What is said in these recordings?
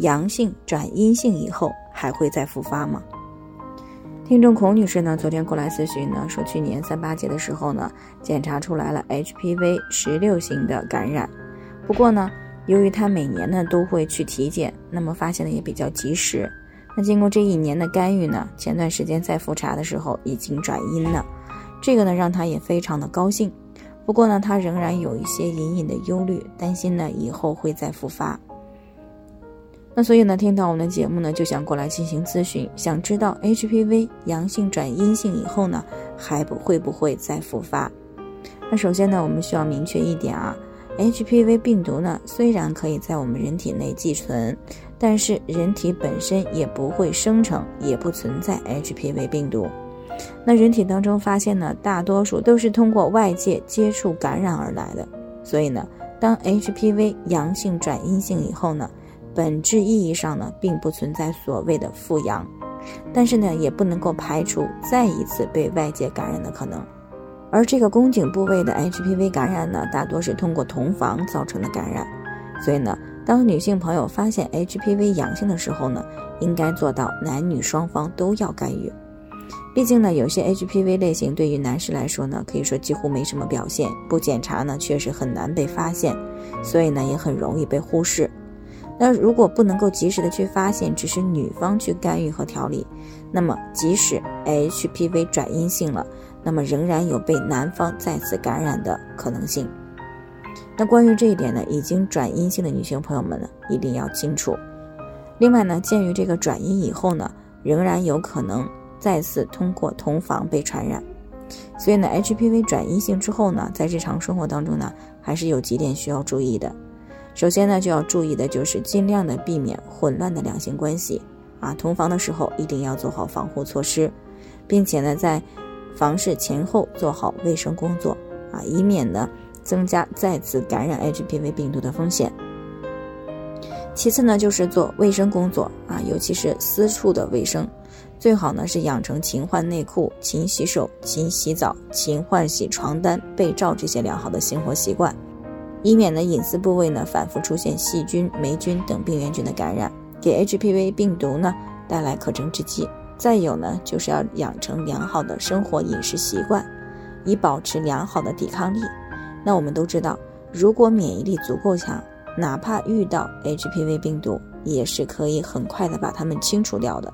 阳性转阴性以后还会再复发吗？听众孔女士呢，昨天过来咨询呢，说去年三八节的时候呢，检查出来了 HPV 十六型的感染。不过呢，由于她每年呢都会去体检，那么发现的也比较及时。那经过这一年的干预呢，前段时间再复查的时候已经转阴了，这个呢让她也非常的高兴。不过呢，她仍然有一些隐隐的忧虑，担心呢以后会再复发。那所以呢，听到我们的节目呢，就想过来进行咨询，想知道 HPV 阳性转阴性以后呢，还不会不会再复发？那首先呢，我们需要明确一点啊，HPV 病毒呢，虽然可以在我们人体内寄存，但是人体本身也不会生成，也不存在 HPV 病毒。那人体当中发现呢，大多数都是通过外界接触感染而来的。所以呢，当 HPV 阳性转阴性以后呢，本质意义上呢，并不存在所谓的复阳，但是呢，也不能够排除再一次被外界感染的可能。而这个宫颈部位的 HPV 感染呢，大多是通过同房造成的感染。所以呢，当女性朋友发现 HPV 阳性的时候呢，应该做到男女双方都要干预。毕竟呢，有些 HPV 类型对于男士来说呢，可以说几乎没什么表现，不检查呢，确实很难被发现，所以呢，也很容易被忽视。那如果不能够及时的去发现，只是女方去干预和调理，那么即使 HPV 转阴性了，那么仍然有被男方再次感染的可能性。那关于这一点呢，已经转阴性的女性朋友们呢，一定要清楚。另外呢，鉴于这个转阴以后呢，仍然有可能再次通过同房被传染，所以呢，HPV 转阴性之后呢，在日常生活当中呢，还是有几点需要注意的。首先呢，就要注意的就是尽量的避免混乱的两性关系啊，同房的时候一定要做好防护措施，并且呢，在房事前后做好卫生工作啊，以免呢增加再次感染 HPV 病毒的风险。其次呢，就是做卫生工作啊，尤其是私处的卫生，最好呢是养成勤换内裤、勤洗手、勤洗澡、勤换洗床单、被罩这些良好的生活习惯。以免呢隐私部位呢反复出现细菌、霉菌等病原菌的感染，给 HPV 病毒呢带来可乘之机。再有呢，就是要养成良好的生活饮食习惯，以保持良好的抵抗力。那我们都知道，如果免疫力足够强，哪怕遇到 HPV 病毒，也是可以很快的把它们清除掉的。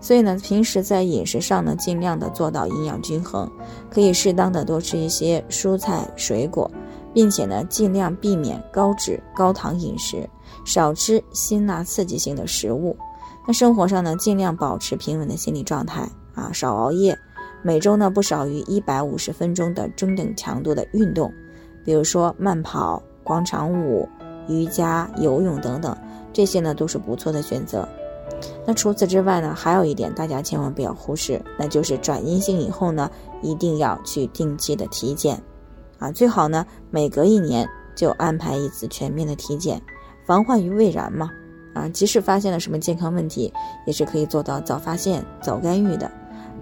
所以呢，平时在饮食上呢，尽量的做到营养均衡，可以适当的多吃一些蔬菜水果。并且呢，尽量避免高脂高糖饮食，少吃辛辣刺激性的食物。那生活上呢，尽量保持平稳的心理状态啊，少熬夜。每周呢，不少于一百五十分钟的中等强度的运动，比如说慢跑、广场舞、瑜伽、游泳等等，这些呢都是不错的选择。那除此之外呢，还有一点大家千万不要忽视，那就是转阴性以后呢，一定要去定期的体检。啊，最好呢，每隔一年就安排一次全面的体检，防患于未然嘛。啊，即使发现了什么健康问题，也是可以做到早发现、早干预的，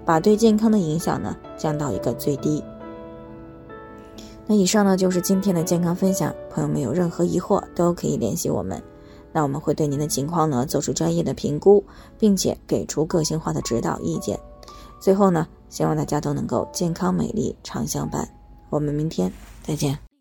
把对健康的影响呢降到一个最低。那以上呢就是今天的健康分享，朋友们有任何疑惑都可以联系我们，那我们会对您的情况呢做出专业的评估，并且给出个性化的指导意见。最后呢，希望大家都能够健康美丽常相伴。我们明天再见。